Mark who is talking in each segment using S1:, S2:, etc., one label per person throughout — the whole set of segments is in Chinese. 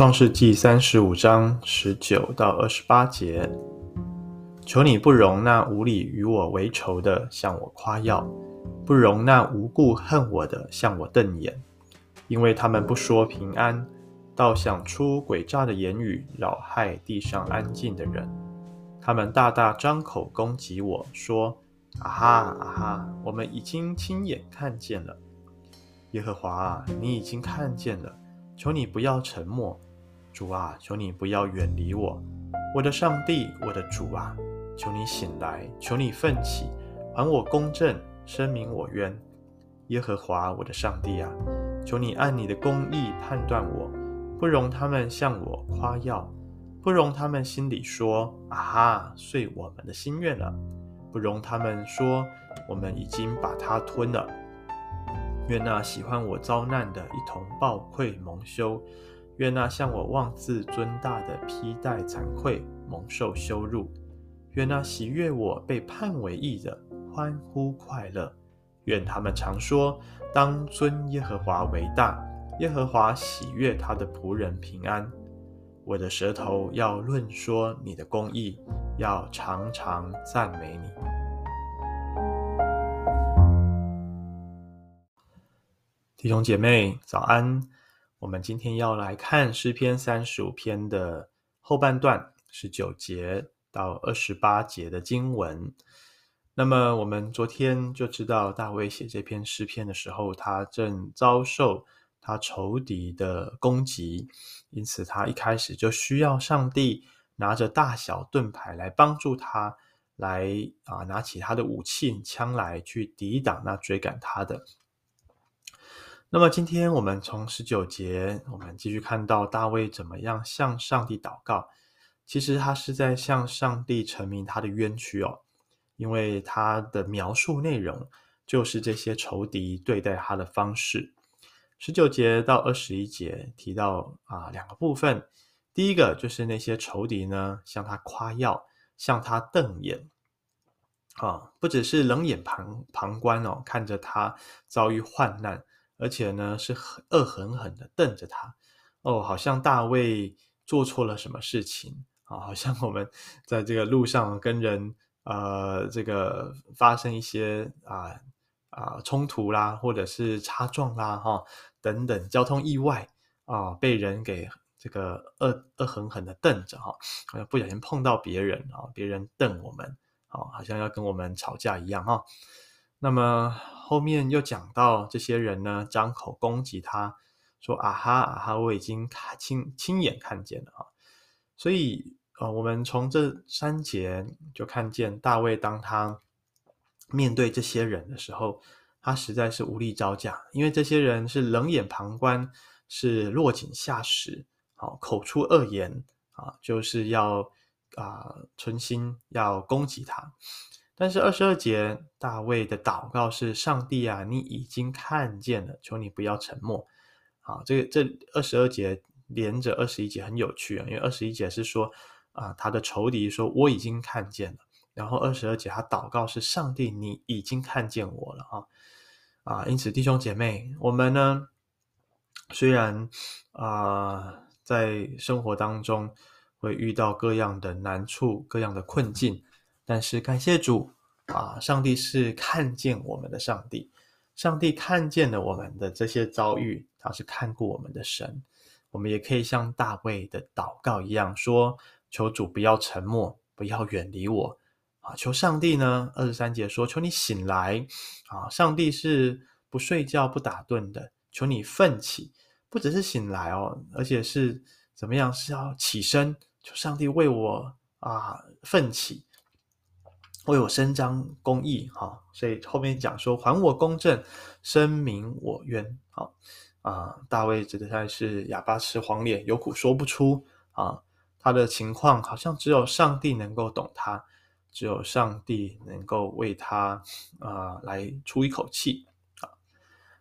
S1: 创世记三十五章十九到二十八节，求你不容那无理与我为仇的向我夸耀，不容那无故恨我的向我瞪眼，因为他们不说平安，倒想出诡诈的言语，扰害地上安静的人。他们大大张口攻击我说：“啊哈啊哈，我们已经亲眼看见了。耶和华啊，你已经看见了。”求你不要沉默，主啊，求你不要远离我，我的上帝，我的主啊，求你醒来，求你奋起，还我公正，申明我冤。耶和华我的上帝啊，求你按你的公义判断我，不容他们向我夸耀，不容他们心里说啊哈，遂我们的心愿了，不容他们说我们已经把他吞了。愿那喜欢我遭难的，一同抱愧蒙羞；愿那向我妄自尊大的，披戴惭愧，蒙受羞辱；愿那喜悦我被判为义的，欢呼快乐。愿他们常说：当尊耶和华为大，耶和华喜悦他的仆人平安。我的舌头要论说你的公义，要常常赞美你。弟兄姐妹，早安！我们今天要来看诗篇三十五篇的后半段，十九节到二十八节的经文。那么，我们昨天就知道，大卫写这篇诗篇的时候，他正遭受他仇敌的攻击，因此他一开始就需要上帝拿着大小盾牌来帮助他，来啊拿起他的武器枪来去抵挡那追赶他的。那么今天我们从十九节，我们继续看到大卫怎么样向上帝祷告。其实他是在向上帝陈明他的冤屈哦，因为他的描述内容就是这些仇敌对待他的方式。十九节到二十一节提到啊两个部分，第一个就是那些仇敌呢向他夸耀，向他瞪眼，啊，不只是冷眼旁旁观哦，看着他遭遇患难。而且呢，是恶狠狠的瞪着他，哦，好像大卫做错了什么事情啊，好像我们 在这个路上跟人呃，这个发生一些啊啊冲突啦，或者是擦撞啦，哈、等等交通意外啊，被人给这个恶恶狠狠的瞪着哈，好像不小心碰到别人啊，别人瞪我们，啊，好像要跟我们吵架一样哈。那么后面又讲到这些人呢，张口攻击他，说啊哈啊哈，我已经看亲亲眼看见了啊。所以呃，我们从这三节就看见大卫，当他面对这些人的时候，他实在是无力招架，因为这些人是冷眼旁观，是落井下石，好，口出恶言啊，就是要啊存心要攻击他。但是二十二节，大卫的祷告是：上帝啊，你已经看见了，求你不要沉默。好，这个这二十二节连着二十一节很有趣啊，因为二十一节是说啊，他的仇敌说我已经看见了，然后二十二节他祷告是：上帝，你已经看见我了啊啊！因此弟兄姐妹，我们呢，虽然啊在生活当中会遇到各样的难处、各样的困境。但是感谢主啊，上帝是看见我们的上帝，上帝看见了我们的这些遭遇，他是看顾我们的神。我们也可以像大卫的祷告一样说：求主不要沉默，不要远离我啊！求上帝呢，二十三节说：求你醒来啊！上帝是不睡觉、不打盹的，求你奋起，不只是醒来哦，而且是怎么样？是要起身，求上帝为我啊奋起。为我伸张公义，哈，所以后面讲说，还我公正，申明我冤，好啊。大卫实在是哑巴吃黄连，有苦说不出啊。他的情况好像只有上帝能够懂他，只有上帝能够为他啊来出一口气啊。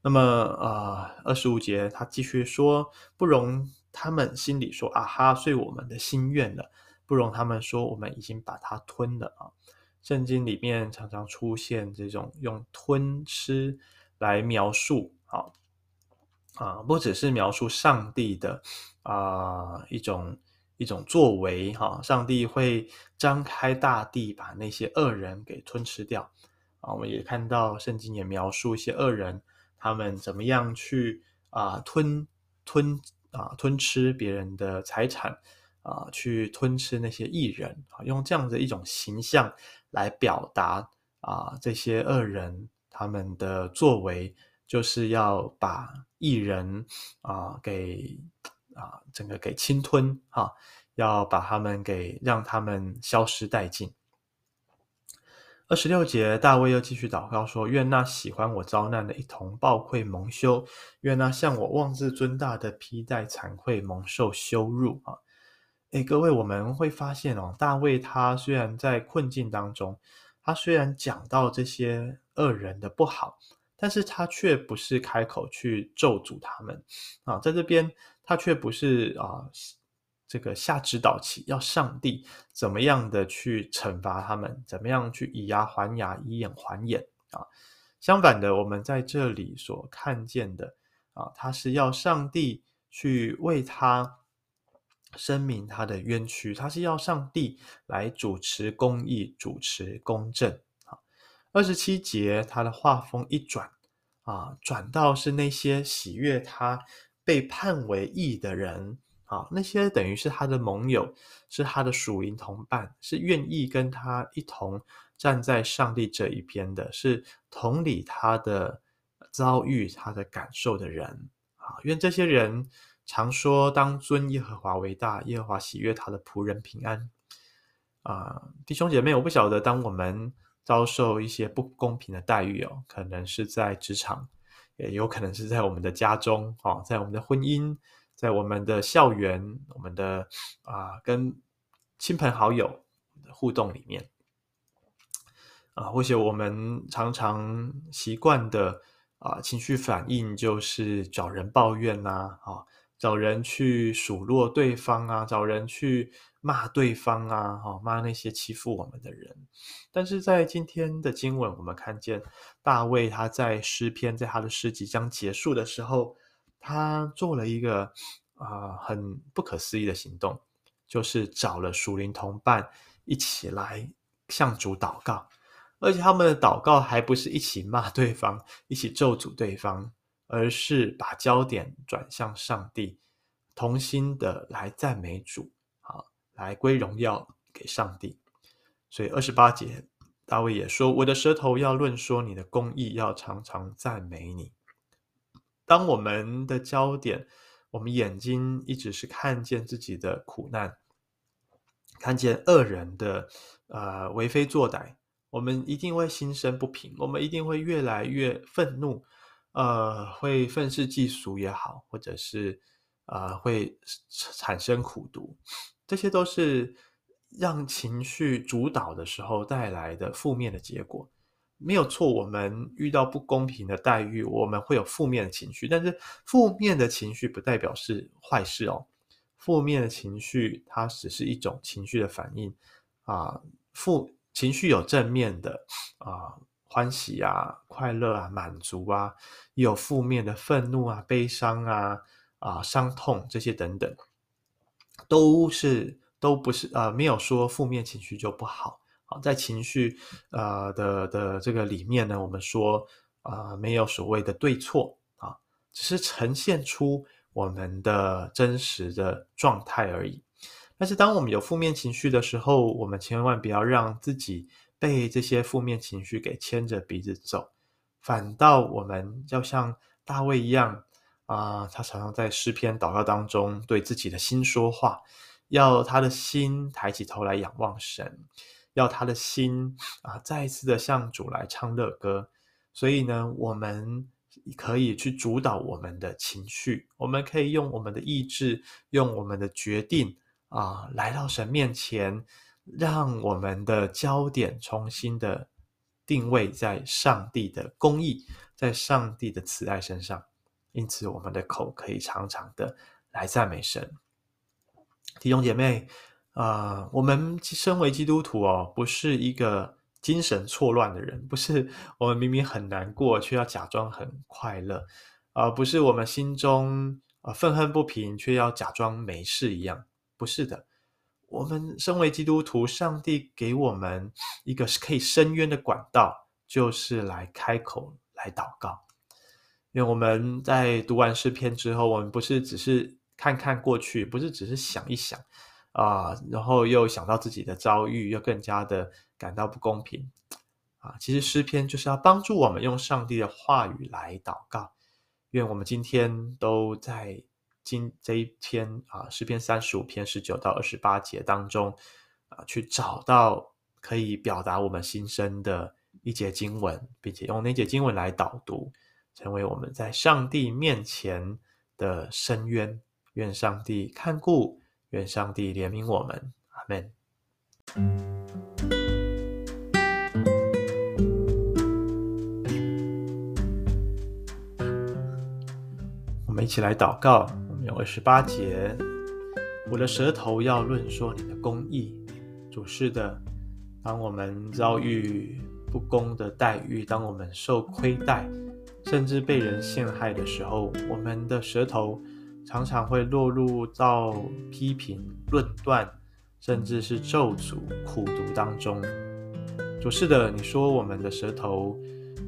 S1: 那么啊，二十五节他继续说，不容他们心里说啊哈，遂我们的心愿了，不容他们说我们已经把它吞了啊。圣经里面常常出现这种用吞吃来描述，啊，啊，不只是描述上帝的啊一种一种作为哈，上帝会张开大地，把那些恶人给吞吃掉啊。我们也看到圣经也描述一些恶人，他们怎么样去啊吞吞啊吞吃别人的财产啊，去吞吃那些义人啊，用这样的一种形象来表达啊这些恶人他们的作为。就是要把义人啊给啊整个给侵吞啊，要把他们给让他们消失殆尽。二十六节，大卫又继续祷告说：“愿那喜欢我遭难的一同抱愧蒙羞；愿那向我妄自尊大的披戴惭愧蒙受羞辱。”啊，诶，各位，我们会发现哦，大卫他虽然在困境当中，他虽然讲到这些恶人的不好。但是他却不是开口去咒诅他们啊，在这边他却不是啊，这个下指导棋，要上帝怎么样的去惩罚他们，怎么样去以牙还牙，以眼还眼啊。相反的，我们在这里所看见的啊，他是要上帝去为他声明他的冤屈，他是要上帝来主持公义，主持公正。二十七节，他的画风一转，啊，转到是那些喜悦他被判为义的人，啊，那些等于是他的盟友，是他的属灵同伴，是愿意跟他一同站在上帝这一边的，是同理他的遭遇、他的感受的人，啊，愿这些人常说：当尊耶和华为大，耶和华喜悦他的仆人平安。啊，弟兄姐妹，我不晓得当我们。遭受一些不公平的待遇哦，可能是在职场，也有可能是在我们的家中哦，在我们的婚姻，在我们的校园，我们的啊跟亲朋好友的互动里面啊，或许我们常常习惯的啊情绪反应就是找人抱怨呐，啊，找人去数落对方啊，找人去。骂对方啊，哈，骂那些欺负我们的人。但是在今天的经文，我们看见大卫他在诗篇，在他的诗即将结束的时候，他做了一个啊、很不可思议的行动，就是找了属灵同伴一起来向主祷告，而且他们的祷告还不是一起骂对方，一起咒诅对方，而是把焦点转向上帝，同心的来赞美主。来归荣耀给上帝，所以二十八节，大卫也说：“我的舌头要论说你的公义，要常常赞美你。”当我们的焦点，我们眼睛一直是看见自己的苦难，看见恶人的呃为非作歹，我们一定会心生不平，我们一定会越来越愤怒，呃，会愤世嫉俗也好，或者是呃会产生苦读。这些都是让情绪主导的时候带来的负面的结果，没有错。我们遇到不公平的待遇，我们会有负面的情绪，但是负面的情绪不代表是坏事哦。负面的情绪它只是一种情绪的反应啊。负情绪有正面的啊，欢喜啊、快乐啊、满足啊，也有负面的愤怒啊、悲伤啊、啊伤痛这些等等。都是都不是呃，没有说负面情绪就不好。好，在情绪呃的的这个里面呢，我们说啊、没有所谓的对错啊，只是呈现出我们的真实的状态而已。但是当我们有负面情绪的时候，我们千万不要让自己被这些负面情绪给牵着鼻子走，反倒我们要像大卫一样。啊，他常常在诗篇祷告当中对自己的心说话，要他的心抬起头来仰望神，要他的心啊再一次的向主来唱乐歌。所以呢，我们可以去主导我们的情绪，我们可以用我们的意志，用我们的决定啊，来到神面前，让我们的焦点重新的定位在上帝的公义，在上帝的慈爱身上。因此，我们的口可以常常的来赞美神。弟兄姐妹，啊、呃，我们身为基督徒哦，不是一个精神错乱的人，不是我们明明很难过，却要假装很快乐。而、不是我们心中啊愤恨不平，却要假装没事一样。不是的，我们身为基督徒，上帝给我们一个可以伸冤的管道，就是来开口来祷告。因为我们在读完诗篇之后，我们不是只是看看过去，不是只是想一想啊、然后又想到自己的遭遇，又更加的感到不公平啊。其实诗篇就是要帮助我们用上帝的话语来祷告。愿我们今天都在今这一篇啊诗篇三十五篇十九到二十八节当中啊，去找到可以表达我们心声的一节经文，并且用那节经文来导读。成为我们在上帝面前的深渊，愿上帝看顾，愿上帝怜悯我们，阿门。我们一起来祷告，二十八节，我的舌头要论说你的公义，主是的，当我们遭遇不公的待遇，当我们受亏待。甚至被人陷害的时候，我们的舌头常常会落入到批评、论断，甚至是咒诅、苦毒当中。主是的，你说我们的舌头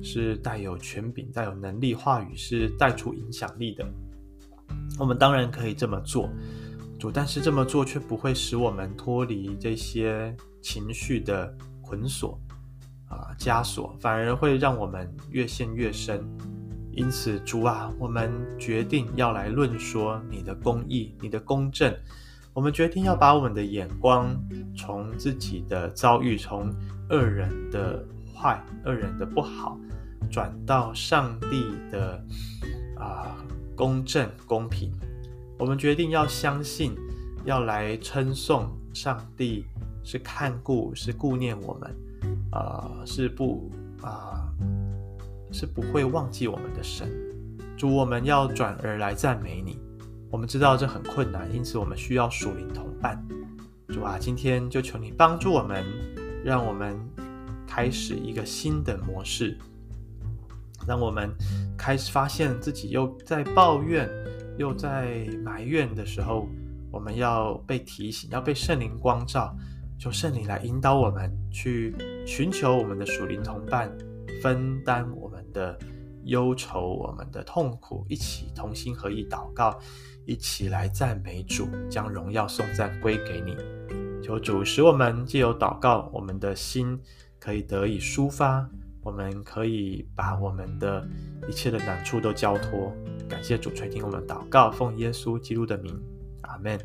S1: 是带有权柄、带有能力，话语是带出影响力的。我们当然可以这么做，主，但是这么做却不会使我们脱离这些情绪的捆锁。啊，枷锁反而会让我们越陷越深。因此，主啊，我们决定要来论说你的公义、你的公正。我们决定要把我们的眼光从自己的遭遇、从恶人的坏、恶人的不好，转到上帝的啊公正、公平。我们决定要相信，要来称颂上帝是看顾、是顾念我们。啊、呃，是不啊、呃，是不会忘记我们的神。主，我们要转而来赞美你。我们知道这很困难，因此我们需要属灵同伴。主啊，今天就求你帮助我们，让我们开始一个新的模式。让我们开始发现自己又在抱怨，又在埋怨的时候，我们要被提醒，要被圣灵光照。求圣灵来引导我们去寻求我们的属灵同伴，分担我们的忧愁、我们的痛苦，一起同心合意祷告，一起来赞美主，将荣耀颂赞归给你。求主使我们借由祷告，我们的心可以得以抒发，我们可以把我们的一切的难处都交托。感谢主垂听我们祷告，奉耶稣基督的名，阿门。